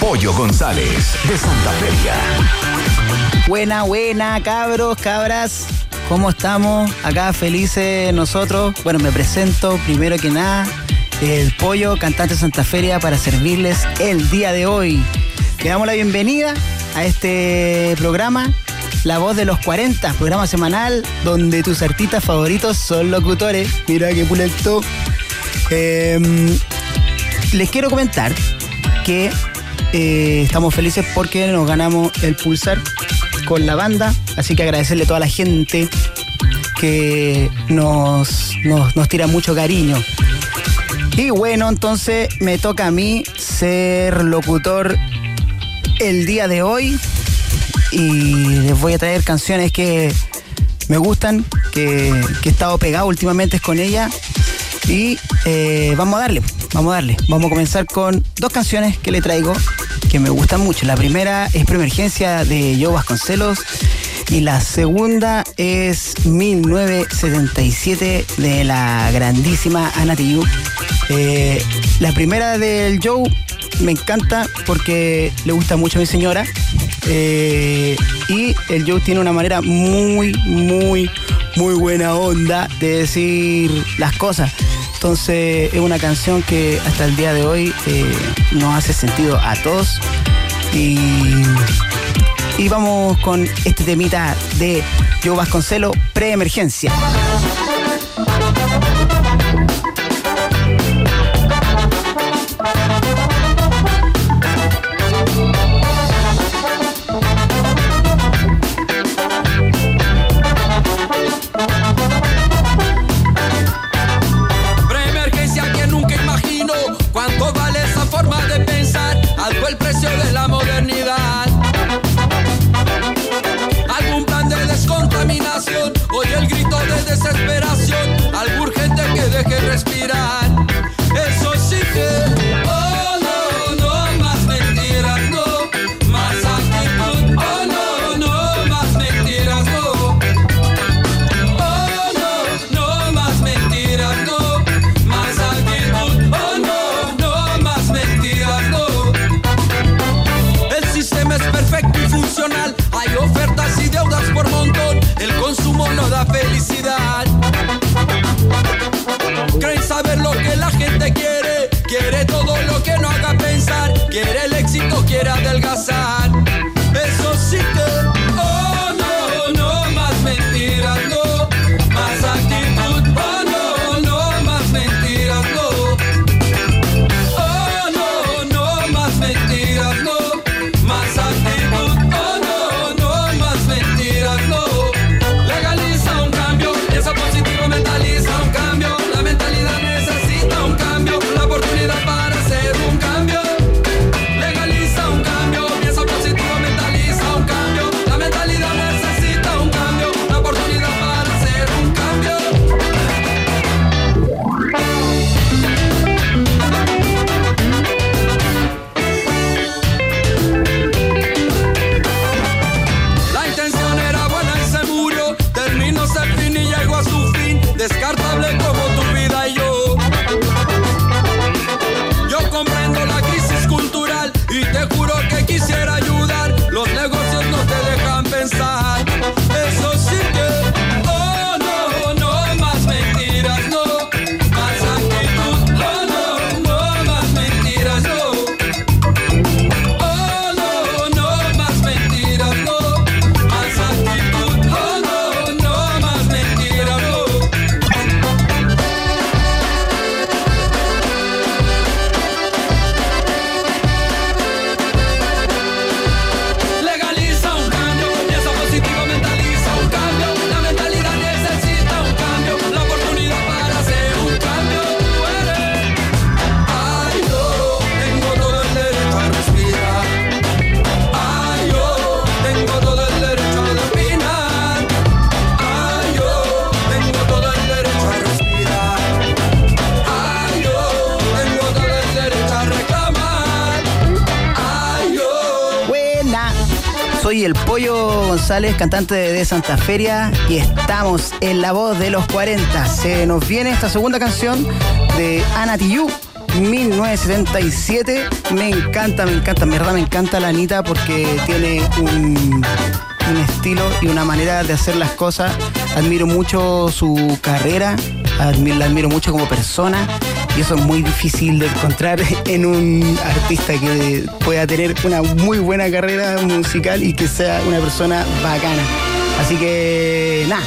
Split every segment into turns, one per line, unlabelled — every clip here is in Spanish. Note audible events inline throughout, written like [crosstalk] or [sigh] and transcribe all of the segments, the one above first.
Pollo González, de Santa Feria.
Buena, buena, cabros, cabras. ¿Cómo estamos? Acá felices nosotros. Bueno, me presento primero que nada. El Pollo, cantante de Santa Feria, para servirles el día de hoy. Le damos la bienvenida a este programa, La Voz de los 40, programa semanal donde tus artistas favoritos son locutores. Mira qué pulento. Em, les quiero comentar que eh, estamos felices porque nos ganamos el pulsar con la banda, así que agradecerle a toda la gente que nos, nos, tira mucho cariño. Y bueno, entonces me toca a mí ser locutor el día de hoy y les voy a traer canciones que me gustan, que, he estado pegado últimamente con ella y eh, vamos a darle, vamos a darle. Vamos a comenzar con dos canciones que le traigo que me gustan mucho. La primera es Preemergencia de Joe Vasconcelos y la segunda es 1977 de la grandísima Ana. Eh, la primera del Joe me encanta porque le gusta mucho a mi señora. Eh, y el Joe tiene una manera muy, muy, muy buena onda de decir las cosas. Entonces es una canción que hasta el día de hoy eh, nos hace sentido a todos. Y, vamos con este temita de Joe Vasconcelo, preemergencia.
soy Cantante de Santa Feria, y estamos en la voz de los 40. Se nos viene esta segunda canción de Ana Tijoux 1977. Me encanta, me encanta, me encanta la Anita porque tiene un estilo y una manera de hacer las cosas. Admiro mucho su carrera, la admiro mucho como persona y eso es muy difícil de encontrar [laughs] en un artista que pueda tener una muy buena carrera musical y que sea una persona bacana. Así que nada,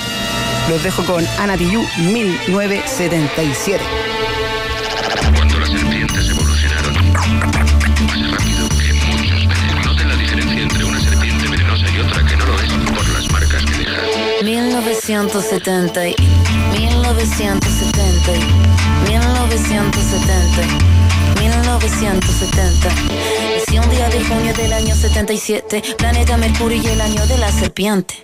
los dejo con Ana Tijoux 1977.
Cuando las serpientes evolucionaron más rápido que muchos venenos. Noten la diferencia entre una serpiente venenosa y otra que no lo es por las marcas que deja.
1970, 1970, 1970, 1970. Nací un día de junio del año 77, planeta Mercurio y el año de la serpiente.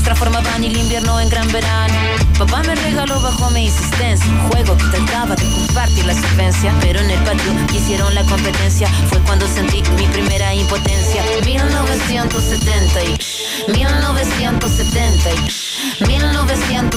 transformaban el invierno en gran verano. Papá me regaló bajo mi insistencia un juego que trataba de compartir la solvencia, pero en el patio hicieron la competencia. Fue cuando sentí mi primera impotencia. 1970 y 1970 y 1970.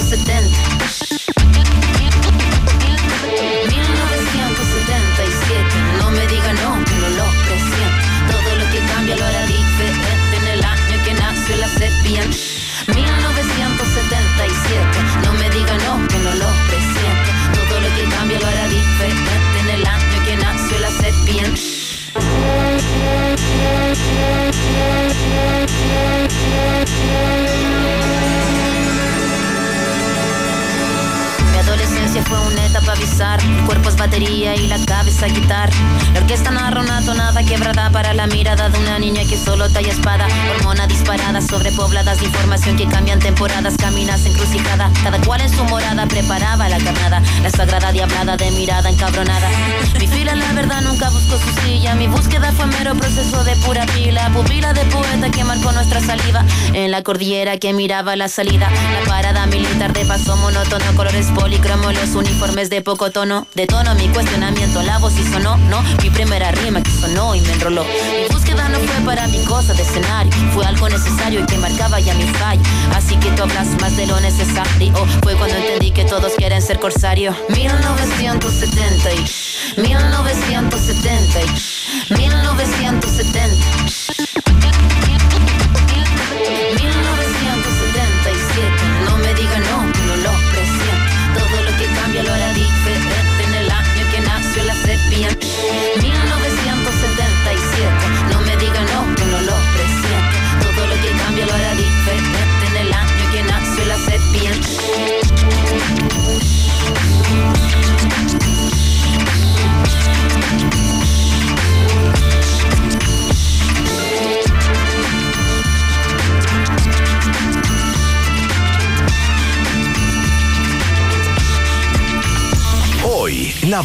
Cordillera que miraba la salida. La parada militar de paso monótono, colores policromo, los uniformes de poco tono. De tono mi cuestionamiento, la voz y sonó, no. Mi primera rima que sonó y me enroló. Mi búsqueda no fue para mi cosa de escenario. Fue algo necesario y que marcaba ya mi fallo. Así que tú hablas más de lo necesario. Fue cuando entendí que todos quieren ser corsario. 1970 y 1970 y 1970.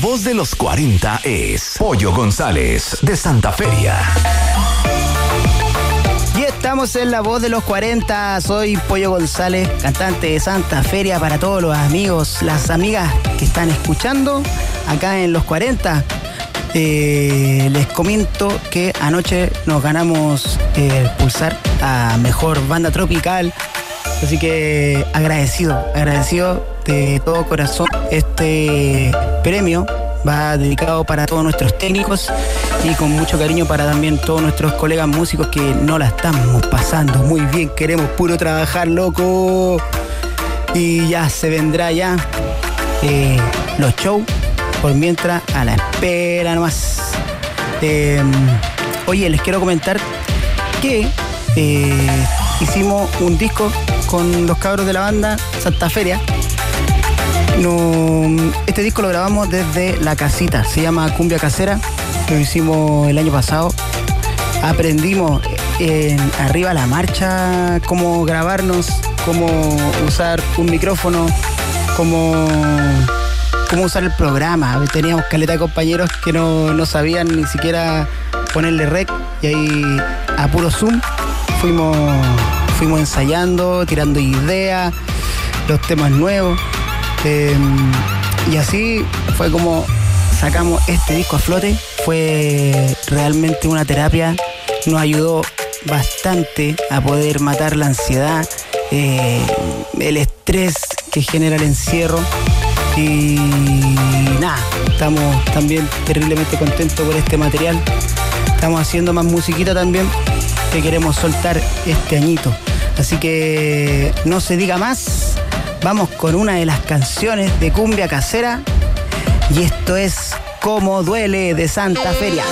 Voz de los 40 es Pollo González de Santa Feria.
Y estamos en la voz de los 40. Soy Pollo González, cantante de Santa Feria para todos los amigos, las amigas que están escuchando acá en los 40. Eh, les comento que anoche nos ganamos eh, pulsar a mejor banda tropical. Así que agradecido, agradecido de todo corazón. Este premio va dedicado para todos nuestros técnicos y con mucho cariño para también todos nuestros colegas músicos que no la estamos pasando muy bien. Queremos puro trabajar, loco. Y ya se vendrá ya eh, los shows. Por mientras, a la espera nomás. Eh, oye, les quiero comentar que eh, hicimos un disco con los cabros de la banda Santa Feria. Este disco lo grabamos desde la casita, se llama Cumbia Casera, lo hicimos el año pasado
aprendimos en arriba la marcha cómo grabarnos, cómo usar un micrófono, cómo, cómo usar el programa. Teníamos caleta de compañeros que no, no sabían ni siquiera ponerle rec y ahí a puro zoom fuimos, fuimos ensayando, tirando ideas, los temas nuevos. Em, y así fue como sacamos este disco a flote. Fue realmente una terapia. Nos ayudó bastante a poder matar la ansiedad, eh, el estrés que genera el encierro. Y nada, estamos también terriblemente contentos por este material. Estamos haciendo más musiquita también que queremos soltar este añito. Así que no se diga más. Vamos con una de las canciones de cumbia casera. Y esto es Cómo duele de Santa Feria.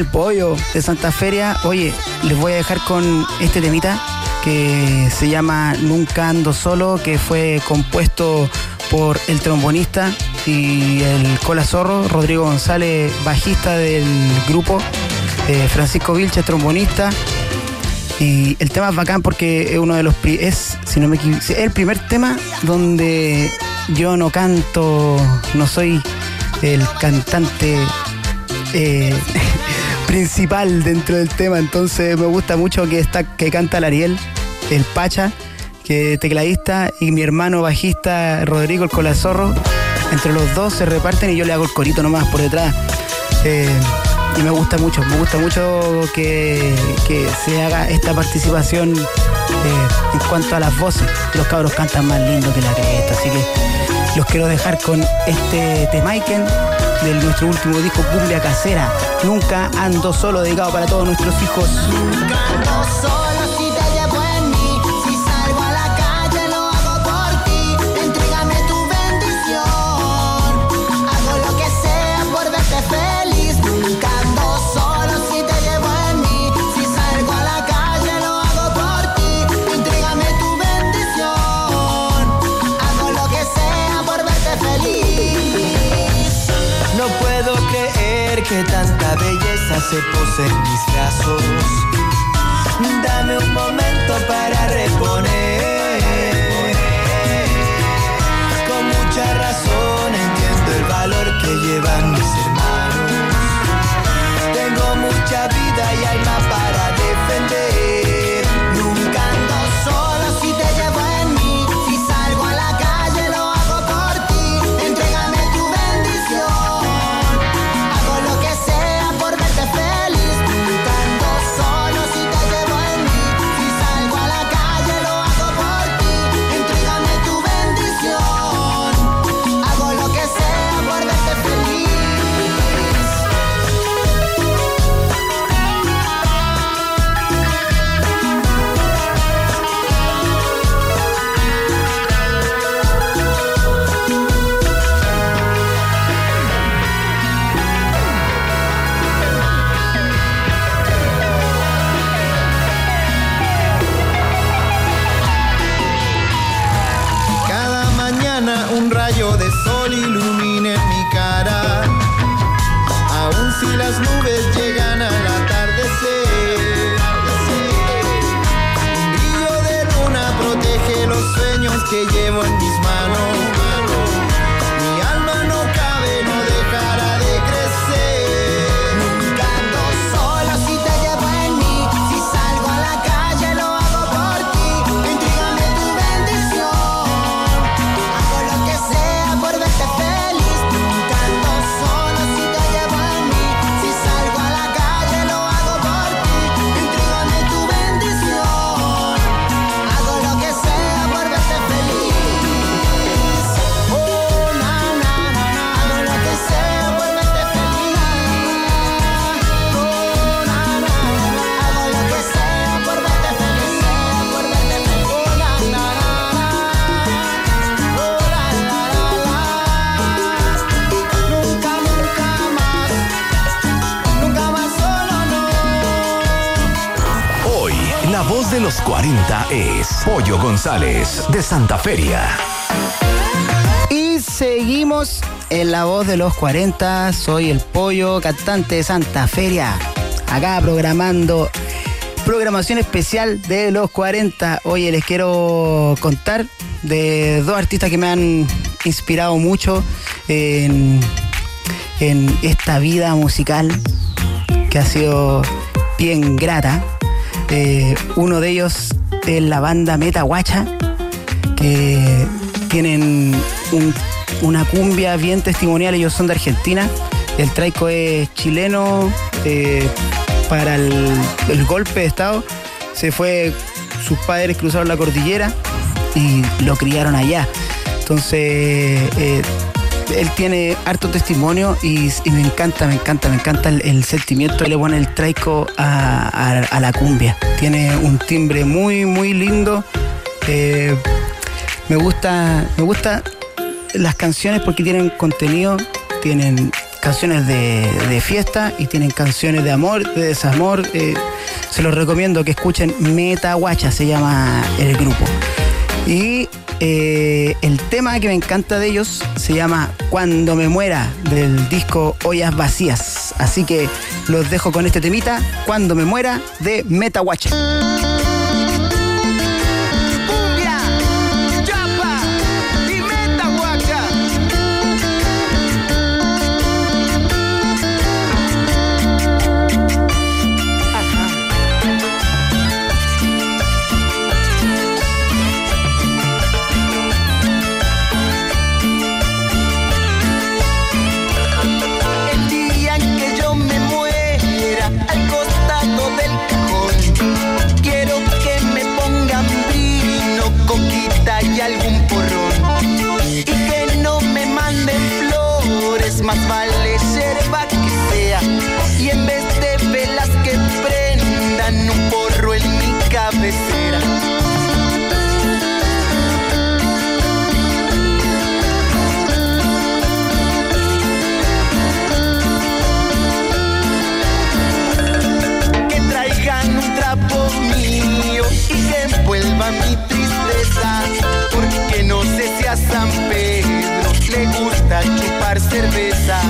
El
pollo de Santa Feria. Oye, les voy a dejar con este temita que se llama Nunca Ando Solo, que fue compuesto por el trombonista y el cola zorro, Rodrigo González, bajista del grupo, eh, Francisco Vilche, trombonista.
Y el tema es bacán porque es uno de los es, si no me equivoco, el primer tema donde yo no canto, no soy el cantante eh, principal dentro del tema, entonces me gusta mucho que está, que canta el Ariel, el Pacha, que tecladista, y mi hermano bajista Rodrigo el Colazorro. Entre los dos se reparten y yo le hago el corito nomás por detrás. Eh, y me gusta mucho, me gusta mucho que, que se haga esta participación eh, en cuanto a las voces. Los cabros cantan más lindo que la cresta, así que los quiero dejar con este Temaiken de nuestro último disco Cumbia Casera. Nunca ando solo, dedicado para todos nuestros hijos.
Canto solo que
tanta belleza se pose en mis brazos. Dame un momento para reponer. Con mucha razón entiendo el valor que llevan mis hermanos. Tengo mucha vida y alma para defender.
Que llevo en
mis manos.
Pollo González, de Santa Feria.
Y seguimos en la voz de los 40. Soy el pollo cantante de Santa Feria. Acá programando programación especial de los 40. Oye, les quiero contar de dos artistas que me han inspirado mucho en, esta vida musical que ha sido bien grata. Eh, uno de ellos es la banda Meta Guacha, que tienen un- una cumbia bien testimonial, ellos son de Argentina. El traico es chileno eh, para el, el golpe de Estado. Se fue, sus padres cruzaron la cordillera y lo criaron allá. Entonces, eh, él tiene harto testimonio y, me encanta, me encanta, me encanta el, sentimiento que le pone el traico a, la cumbia. Tiene un timbre muy, muy lindo. Eh, me gusta, me gusta las canciones porque tienen contenido, tienen canciones de, de fiesta y tienen canciones de amor, de desamor. eh, se los recomiendo que escuchen Meta Guacha, se llama el grupo. Y eh, el tema que me encanta de ellos se llama Cuando me muera, del disco Ollas Vacías. Así que los dejo con este temita, Cuando me muera, de Metahuacha.
Cumbia, mi tristeza. Porque no sé si a San Pedro le gusta chupar cerveza.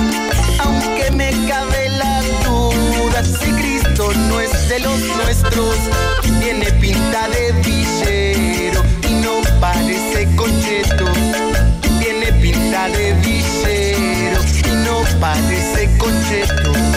Aunque me cabe la duda si Cristo no es de los nuestros. Tiene pinta de villero y no parece concheto. Tiene pinta de villero y no parece concheto.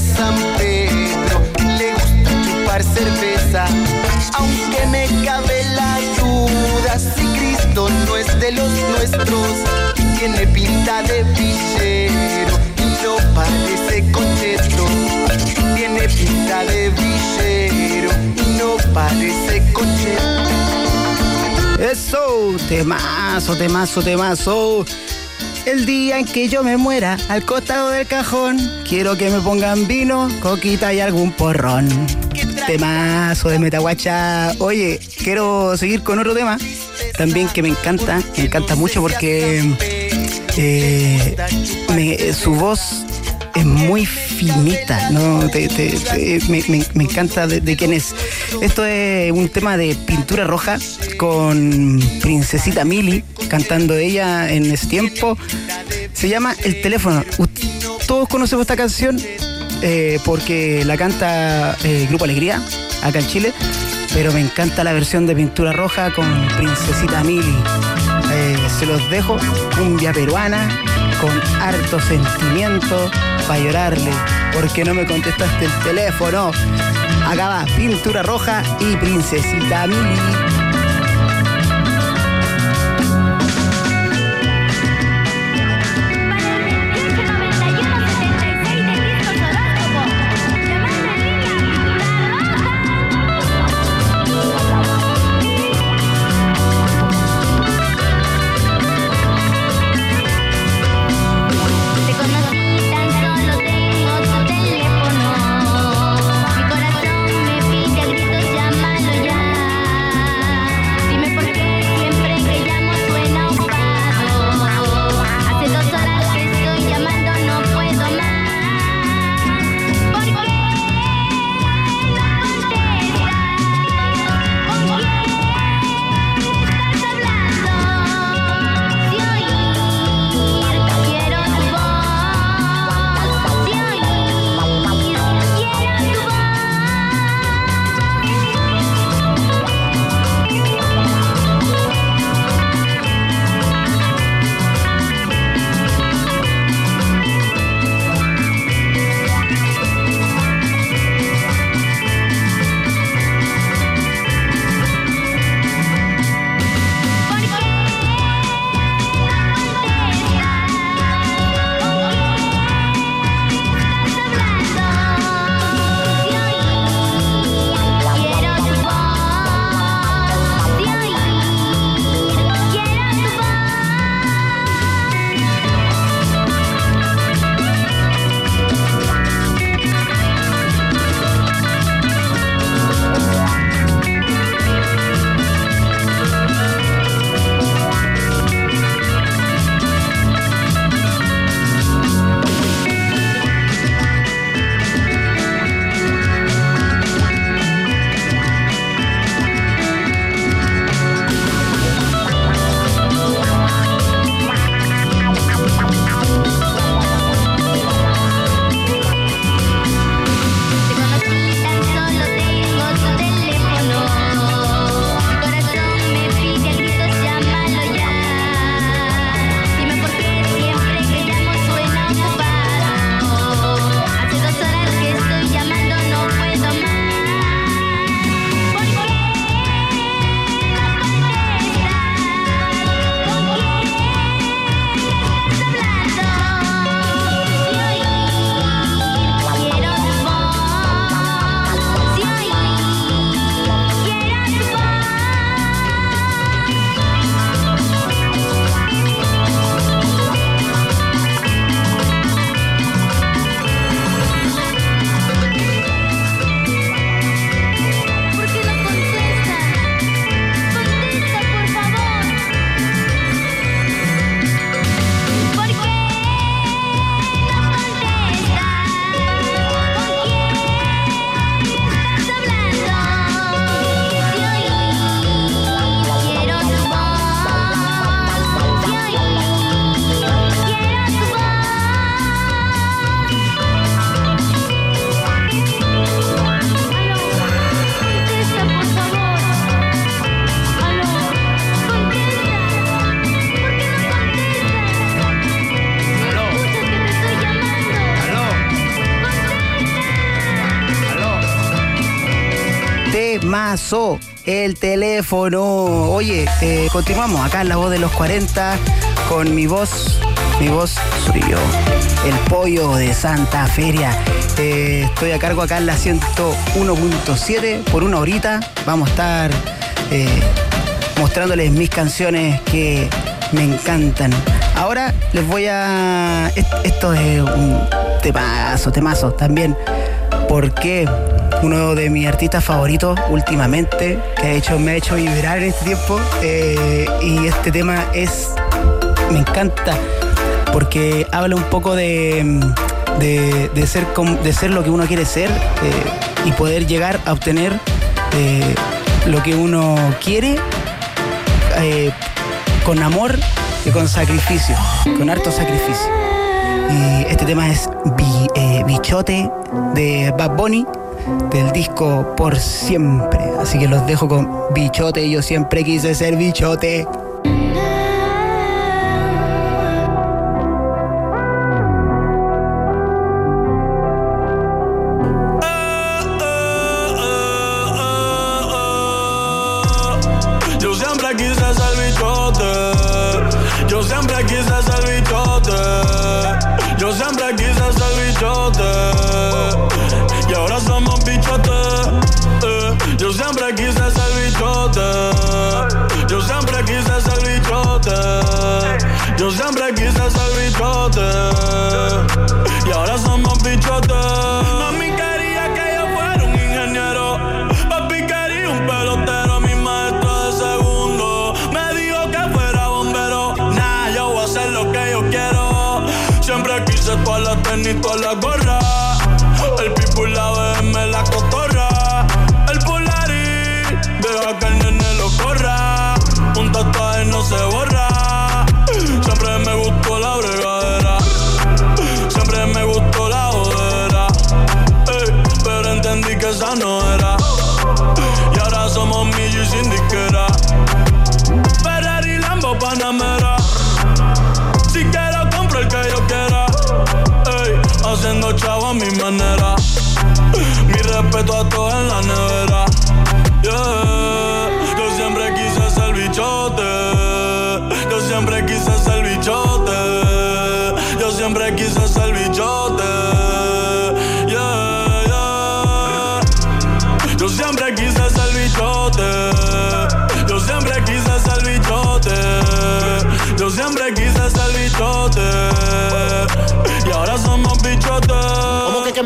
San Pedro le gusta chupar cerveza. Aunque me cabe la duda si Cristo no es de los nuestros. Tiene pinta de villero y no parece concheto. Tiene pinta de villero y no parece concheto.
Eso, temazo, temazo, temazo. El día en que yo me muera, al costado del cajón, quiero que me pongan vino, coquita y algún porrón. Temazo de Metahuacha. Oye, quiero seguir con otro tema, también que me encanta, me encanta mucho porque eh, su voz es muy finita, ¿no? Te- me encanta de, de quién es. Esto es un tema de pintura roja con Princesita Mili cantando ella en ese tiempo. Se llama El teléfono. Todos conocemos esta canción eh, porque la canta eh, Grupo Alegría acá en Chile, pero me encanta la versión de pintura roja con Princesita Mili. Eh, se los dejo, cumbia peruana, con harto sentimiento para llorarle, porque no me contestaste el teléfono. Acá va, pintura roja y princesita Mili. El teléfono. Oye, eh, continuamos acá en la voz de los 40 con mi voz. Mi voz soy yo, el pollo de Santa Feria. Eh, estoy a cargo acá en la 101.7 por una horita. Vamos a estar eh, mostrándoles mis canciones que me encantan. Ahora les voy a. est- Esto es un temazo, temazo también. Porque uno de mis artistas favoritos últimamente, que ha hecho, me ha hecho vibrar en este tiempo, eh, y este tema es. Me encanta. Porque habla un poco de. de, de ser, de ser lo que uno quiere ser eh, y poder llegar a obtener eh, lo que uno quiere con amor y con sacrificio, con harto sacrificio. Y este tema es Bi- Bichote de Bad Bunny del disco Por Siempre. Así que los dejo con Bichote. Yo siempre quise ser bichote.
Yo siempre quise ser bichote. No era. Y ahora somos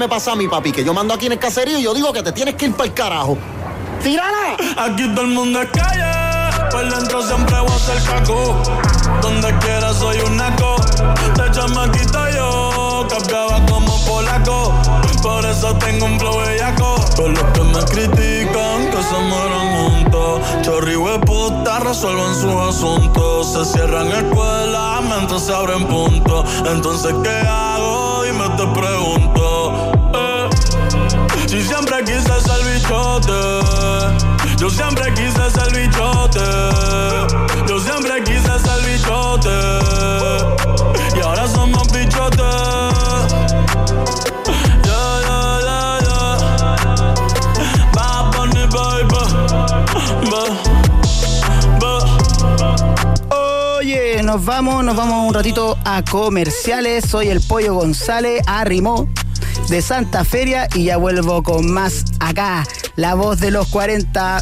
me pasa a mi papi? Que yo mando aquí en el caserío y yo digo que te tienes que ir para el carajo. ¡Tírala!
Aquí todo el mundo es calle. Por dentro siempre voy a ser caco. Donde quiera soy un naco. De chamaquito yo cambiaba como polaco. Por eso tengo un flow bellaco. Todos los que me critican que se mueran juntos. Chorri puta resuelven sus asuntos. Se cierran escuelas mientras se abren puntos. Entonces, ¿qué hago? Dime, te pregunto. Quise ser bichote, yo siempre quise ser bichote, yo siempre quise ser bichote, y ahora somos bichotes. Yeah,
nos vamos, nos vamos un ratito a comerciales. Soy el Pollo González, arrimó de Santa Feria y ya vuelvo con más acá, la voz de los 40.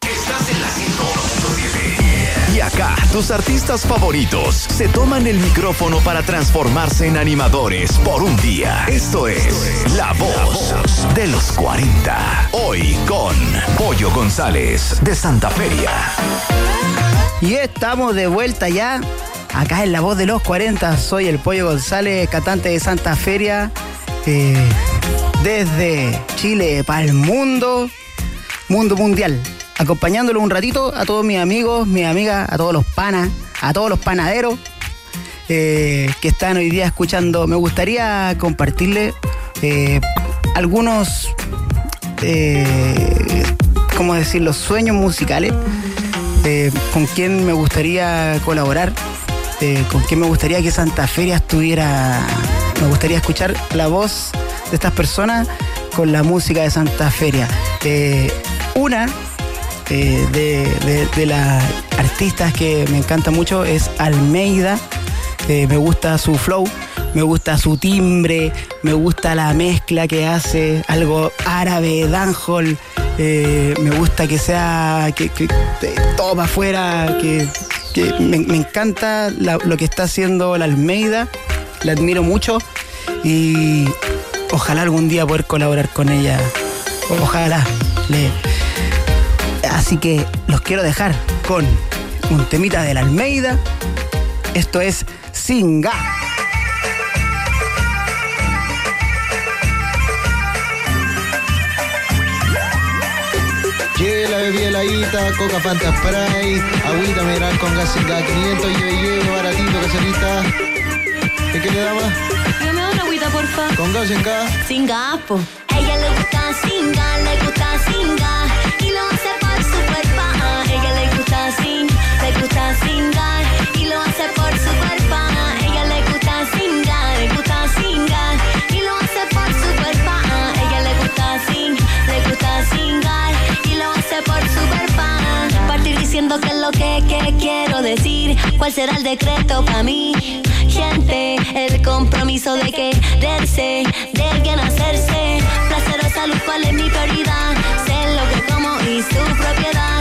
Estás en la 101.7. Y acá, tus artistas favoritos se toman el micrófono para transformarse en animadores por un día. Esto es La Voz de los 40. Hoy con Pollo González de Santa Feria.
Y estamos de vuelta ya, acá en la voz de los 40. Soy el Pollo González, cantante de Santa Feria, eh, desde Chile para el mundo, mundo mundial. Acompañándolo un ratito a todos mis amigos, mis amigas, a todos los panas, a todos los panaderos eh, que están hoy día escuchando. Me gustaría compartirle eh, algunos, ¿cómo decir?, los sueños musicales con quién me gustaría colaborar, eh, con quién me gustaría que Santa Feria estuviera. Me gustaría escuchar la voz de estas personas con la música de Santa Feria. Eh, una eh, de, de- las artistas que me encanta mucho es Almeida. Eh, me gusta su flow, me gusta su timbre, me gusta la mezcla que hace, algo árabe, eh, me gusta que sea, que, que todo para afuera, que, que me, encanta lo que está haciendo la Almeida, la admiro mucho y ojalá algún día poder colaborar con ella. Ojalá. Le- Así que los quiero dejar con un temita de la Almeida. Esto es Singa.
Coca fanta spray, agüita mineral con gas sin gas, 500 lleve, lleve, baratito, caserita. ¿Y qué le daba?
Dame una agüita, porfa.
Con gas en gas.
Sin gas, po.
Ella le gusta singa, le gusta singa y lo hace por su cuerpo.
A ella le gusta sin, le gusta singar y lo hace por su cuerpo. A ella le gusta singar, le gusta singar y Diciendo qué es lo que, que quiero decir, cuál será el decreto para mí. Gente, el compromiso de quererse, de bien hacerse. Placer o salud, cuál es mi prioridad. Sé lo que como y su propiedad.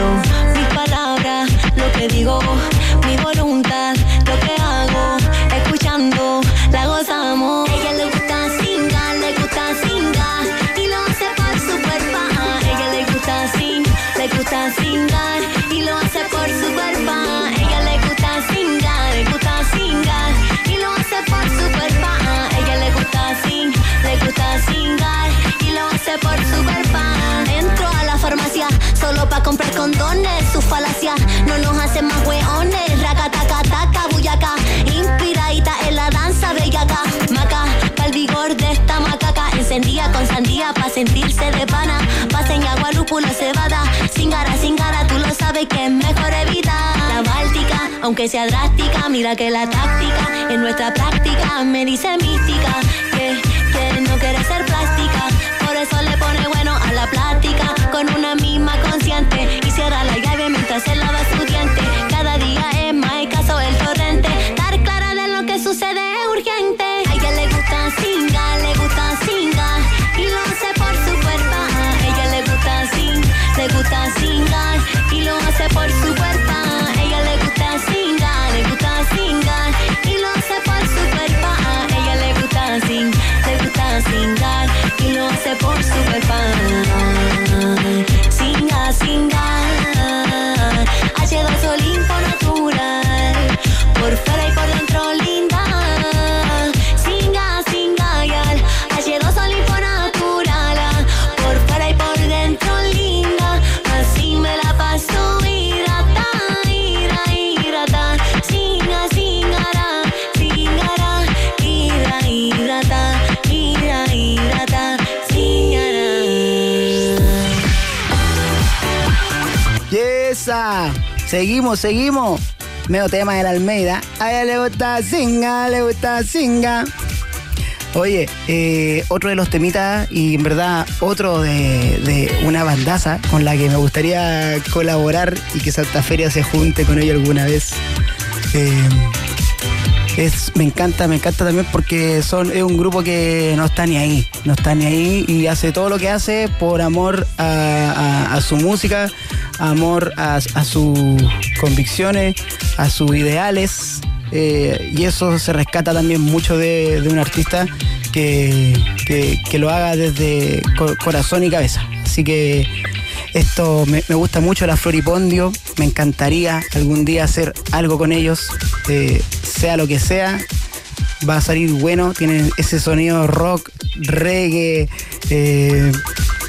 Lo comprar condones. Sus falacias no nos hacen más hueones. Racatacataca, buyaca, inspiradita en la danza bellaca. Maca, pa'l vigor de esta macaca. Encendía con sandía pa' sentirse de pana. Pasen agua, lúpulo, cebada. Singara, singara, tú lo sabes que es mejor evitar. La báltica, aunque sea drástica, mira que la táctica en nuestra práctica me dice mística. Que, que no quiere ser plástica. Por eso le pone bueno a la plática. Con una misma Y cierra la llave mientras se lava su diente. Cada día es más escaso el torrente. Estar clara de lo que sucede es urgente. A ella le gusta singa, le gusta singa. Y lo hace por su cuerpo. A ella le gusta sin, le gusta singar. Y lo hace por su
Seguimos, seguimos. Medio tema de la Almeida. A ella le gusta singa, le gusta singa. Oye, eh, otro de los temitas y en verdad otro de, una bandaza con la que me gustaría colaborar y que Santa Feria se junte con ellos alguna vez. Eh, es, me encanta, me encanta también porque son, es un grupo que no está ni ahí, no está ni ahí y hace todo lo que hace por amor a su música, amor a, sus convicciones, a sus ideales. eh, y eso se rescata también mucho de, un artista que, que- lo haga desde co- corazón y cabeza. Así que esto me, me gusta mucho, la Floripondio. Me encantaría algún día hacer algo con ellos, eh, sea lo que sea. Va a salir bueno, tienen ese sonido rock, reggae, eh,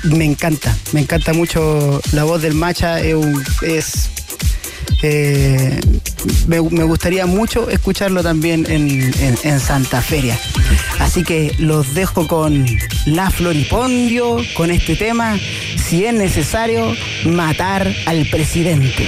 me encanta, me encanta mucho la voz del Macha, es, eh, me, me gustaría mucho escucharlo también en, en- en Santa Feria. Así que los dejo con La Floripondio, con este tema, si es necesario, matar al presidente.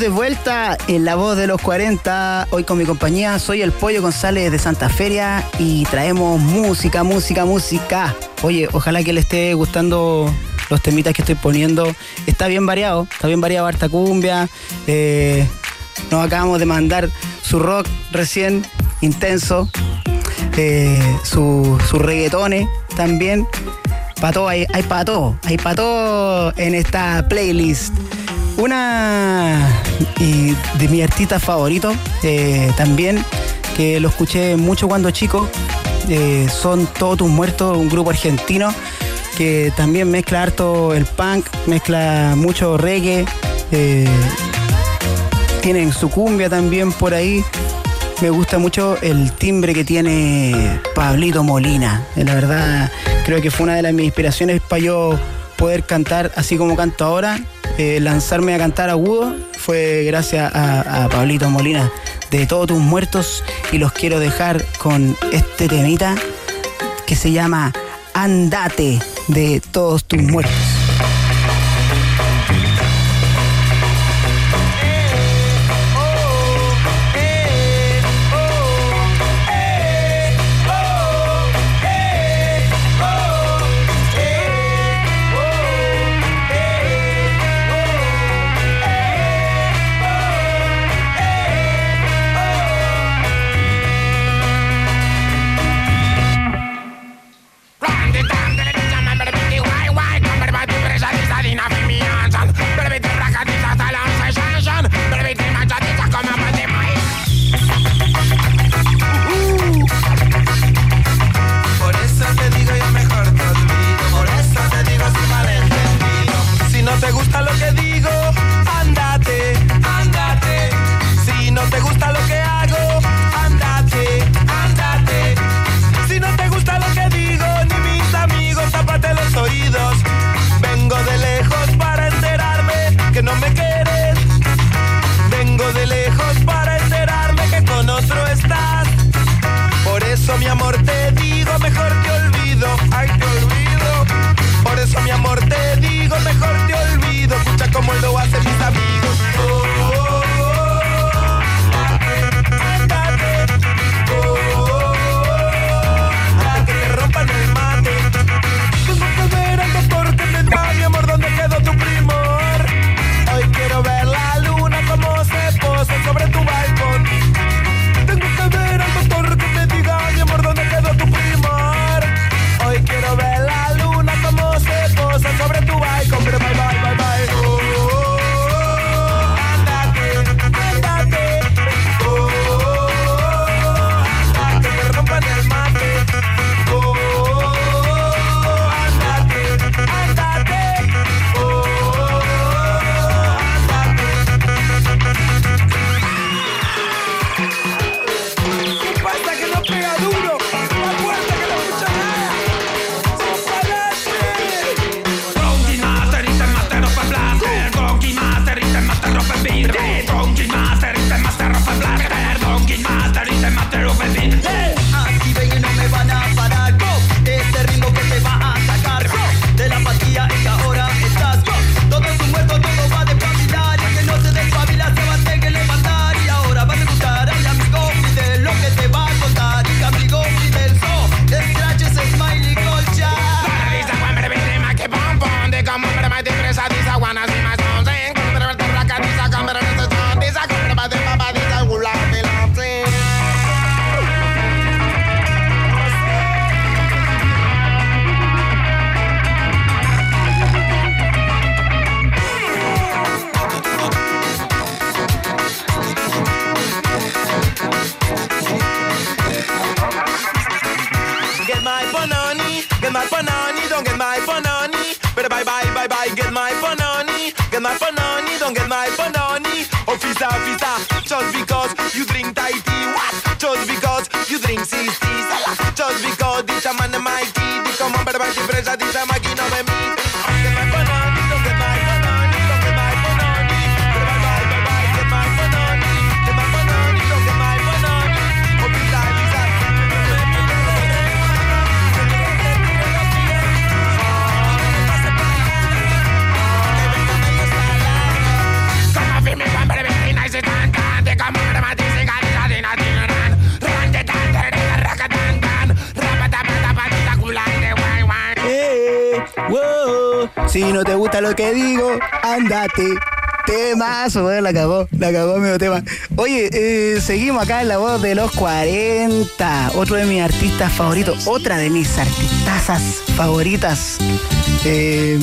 De
vuelta en La Voz de los 40, hoy con mi compañía, soy el Pollo González de Santa Feria y traemos música, música, música. Oye, ojalá que le esté gustando los temitas que estoy poniendo. Está bien variado, está bien variado harta cumbia. eh, nos acabamos de mandar su rock recién, intenso, eh, su, su reggaetones también. Para todo, hay, hay para todo, hay para todo en esta playlist. Una y de mis artistas favoritos eh, también, que lo escuché mucho cuando chico, eh, son Todos tus muertos, un grupo argentino que también mezcla harto el punk, mezcla mucho reggae, eh, tienen su cumbia también por ahí. Me gusta mucho el timbre que tiene Pablito Molina. Eh, La verdad, creo que fue una de las mis inspiraciones para yo poder cantar así como canto ahora. Eh, lanzarme a cantar agudo fue gracias a, a Pablito Molina de Todos tus muertos y los quiero dejar con este temita que se llama Andate de Todos tus muertos.
bye, get my panoni, get my panoni, don't get my panoni.
Officer, oh, officer, just because you drink Thai tea, what? Just because you drink CC, just because this the chairman mighty, the commander mighty, pressure, the chairman, no me meet.
Si no te gusta lo que digo, ándate. Temazo, weón, la cagó, la cagó medio tema. Oye, eh, seguimos acá en la voz de los 40. Otro de mis artistas favoritos, otra de mis artistazas favoritas. eh,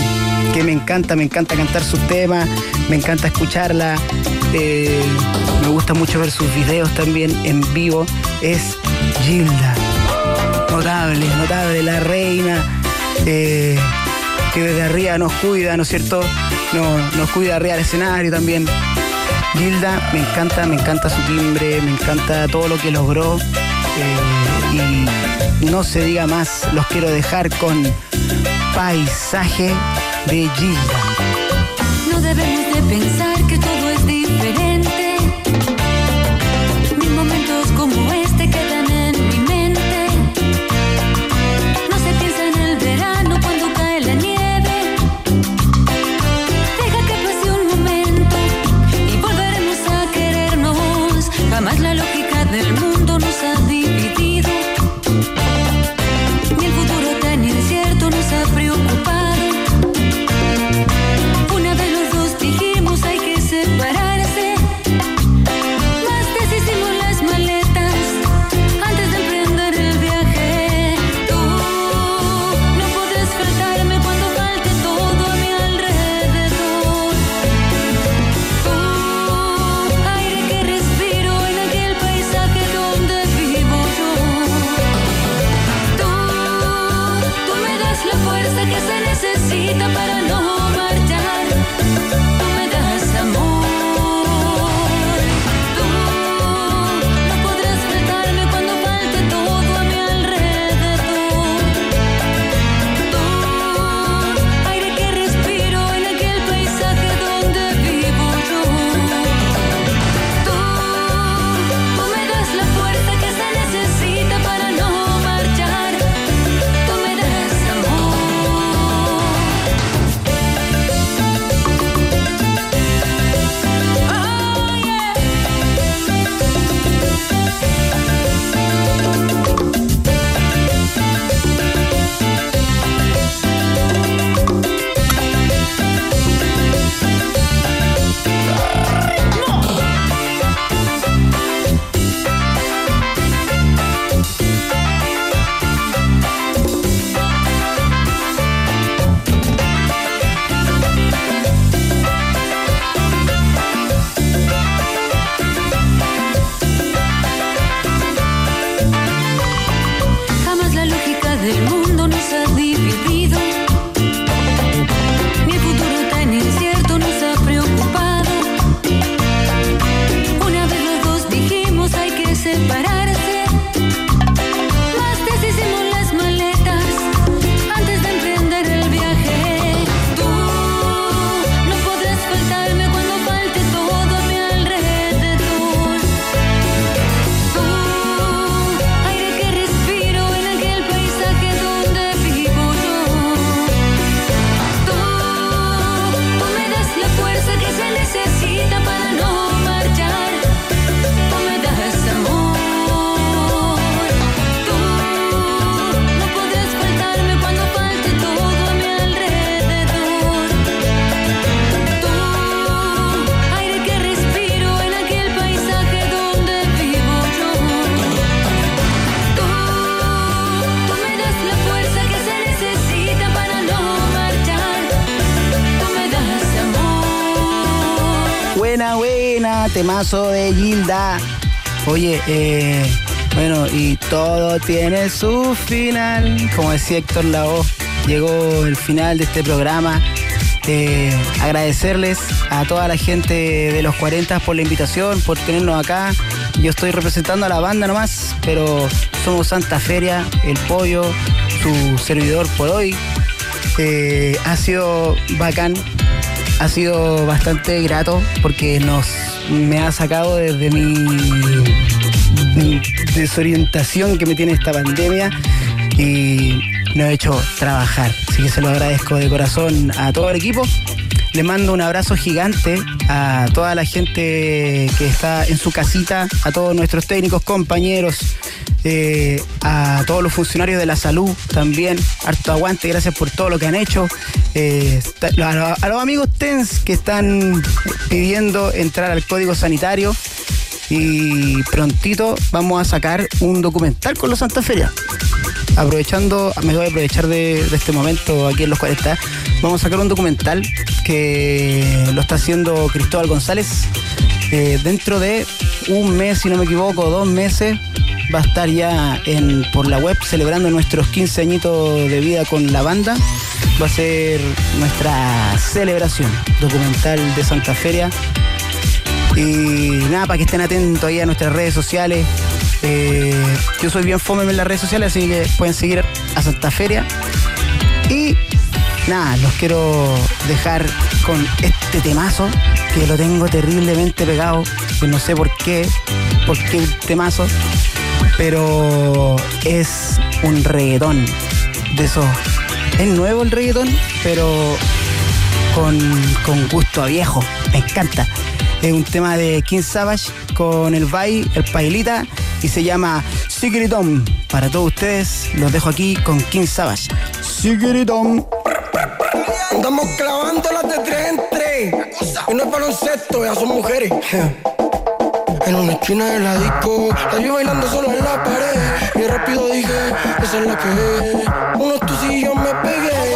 que me encanta, me encanta cantar sus temas, me encanta escucharla. eh, me gusta mucho ver sus videos también en vivo. Es Gilda. Notable, notable, la reina. Que desde arriba nos cuida, ¿no es cierto? Nos, nos cuida arriba del escenario también. Gilda, me encanta, me encanta su timbre, me encanta todo lo que logró. eh, y no se diga más, los quiero dejar con Paisaje de Gilda.
No debemos de pensar
temazo de Gilda. Oye, eh, bueno, y todo tiene su final. Como decía Héctor Lavoe, llegó el final de este programa. eh, agradecerles a toda la gente de los 40 por la invitación, por tenernos acá. Yo estoy representando a la banda nomás, pero somos Santa Feria, el pollo, su servidor por hoy. Eh, ha sido bacán, ha sido bastante grato porque nos me ha sacado desde mi desorientación que me tiene esta pandemia y nos ha hecho trabajar. Así que se lo agradezco de corazón a todo el equipo. Le mando un abrazo gigante a toda la gente que está en su casita, a todos nuestros técnicos, compañeros, eh, a todos los funcionarios de la salud también. Harto aguante, gracias por todo lo que han hecho. Eh, a, lo- a los amigos TENS que están pidiendo entrar al código sanitario. Y prontito vamos a sacar un documental con los Santa Feria. Aprovechando, me voy a aprovechar de, de este momento aquí en los 40. Vamos a sacar un documental que lo está haciendo Cristóbal González. Eh, dentro de un mes, si no me equivoco, dos meses, va a estar ya en, por la web celebrando nuestros 15 añitos de vida con la banda. Va a ser nuestra celebración documental de Santa Feria. Y nada, para que estén atentos ahí a nuestras redes sociales. Eh, yo soy bien fome en las redes sociales, así que pueden seguir a Santa Feria. Y nada, los quiero dejar con este temazo que lo tengo terriblemente pegado, que no sé por qué, por qué el temazo, pero es un reggaetón de esos. Es nuevo el reggaetón, pero con, con gusto a viejo. Me encanta. Es un tema de King Savage con el Bay, el Pailita, y se llama Sigridom. Para todos ustedes, los dejo aquí con King Savage. Sigridom.
Andamos clavando las de tres en tres. Y no es baloncesto, ya son mujeres. En una esquina de la disco, la vi bailando solo en la pared. Y rápido dije, esa es la que es. Unos tucillos me pegué.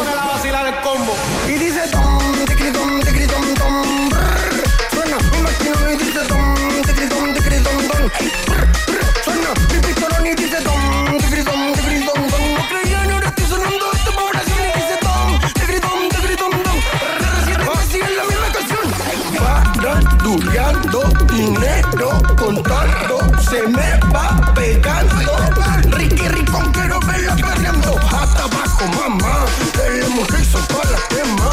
Se me va pegando. Ricky Ricón quiero verla perreando hasta abajo, mamá. Dele mujer hizo para la quema.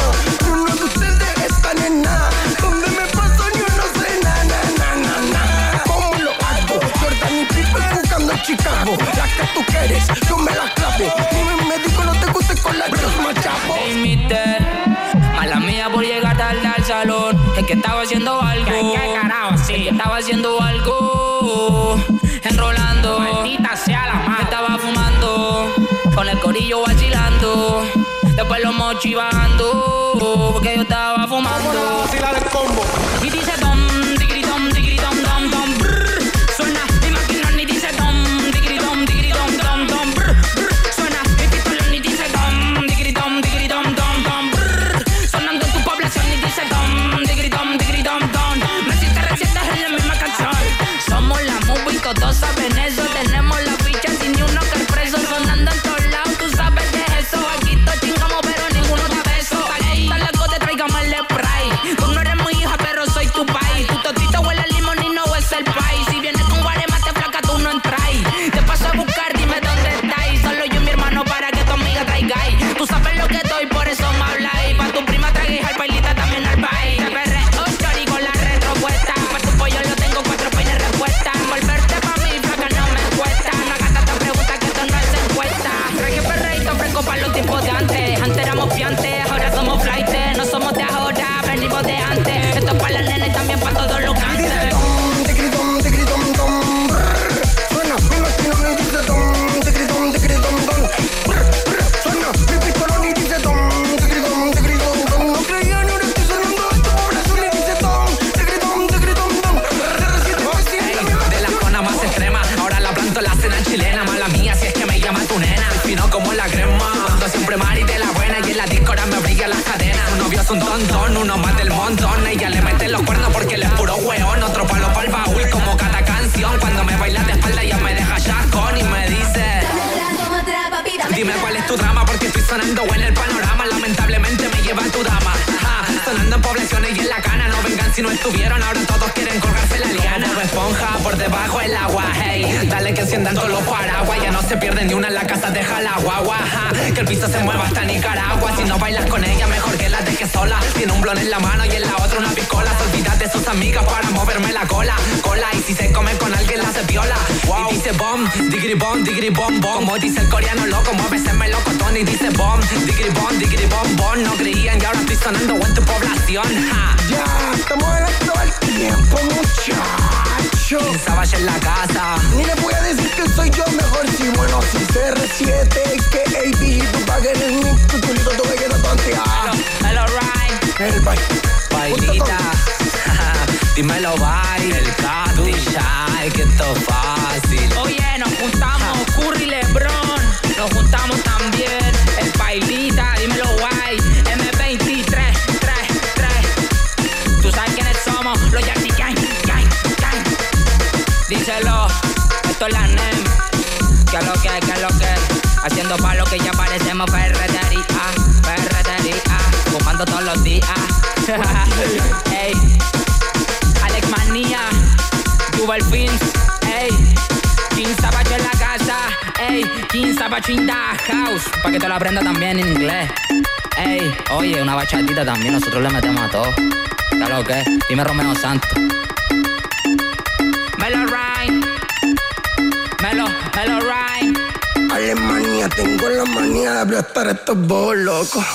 Uno de ustedes están en nada. Donde me paso yo no sé na na na na. ¿Cómo lo hago? Jordan y buscando en Chicago. La que tú quieres, yo me la clavo. Dime médico, no te guste con la chusma,
que estaba haciendo algo. ¿Qué, carajo? Sí. Es que estaba haciendo algo. Enrolando. Maldita sea la madre. Estaba fumando. Con el corillo vacilando. Después los mochi bajando. Porque yo estaba fumando. Y dice digri bom, bom. Como dice el coreano loco, muéveseme loco, Tony dice bom, digri bom, digri bom, bom. No creían y ahora estoy sonando en tu población, ja.
Ya, estamos hablando del tiempo, muchacho.
Sabach en la casa.
Ni le voy a decir que soy yo mejor si bueno, si CR7, que AB, tú pagues el mix, tu culito, tu galleta, tu anteada.
Hello, right.
El baile.
Bailita. [laughs] Dímelo, bye. El Katy Shy, que esto es fácil. Oye, nos juntamos, Curry Lebron. Nos juntamos también. El Bailita, dímelo, guay. M23, 3, 3. Tú sabes quiénes somos, los Jackie Gang, Gang, Gang. Díselo, esto es la NEM. Que es lo que, que es lo que. Haciendo palo que ya parecemos ferretería, ferretería. Fumando todos los días. [laughs] Ey, Alex Manía, Jubal Fins. King Sabacho en la casa, ey. King Sabacho in the house. Pa' que te lo aprenda también en inglés. Ey, oye, una bachatita también, nosotros le metemos a todo. ¿Sabes lo que? Dime Romeo Santos. Melo Rhyme. Melo, Melo Rhyme.
Alemania, tengo la manía de aplastar estos bobos locos.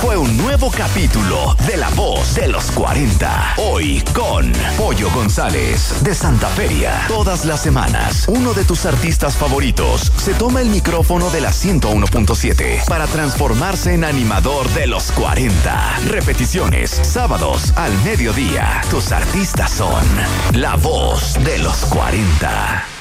Fue un nuevo capítulo de La Voz de los 40. Hoy con Pollo González de Santa Feria. Todas las semanas, uno de tus artistas favoritos se toma el micrófono de la 101.7 para transformarse en animador de los 40. Repeticiones, sábados al mediodía. Tus artistas son La Voz de los 40.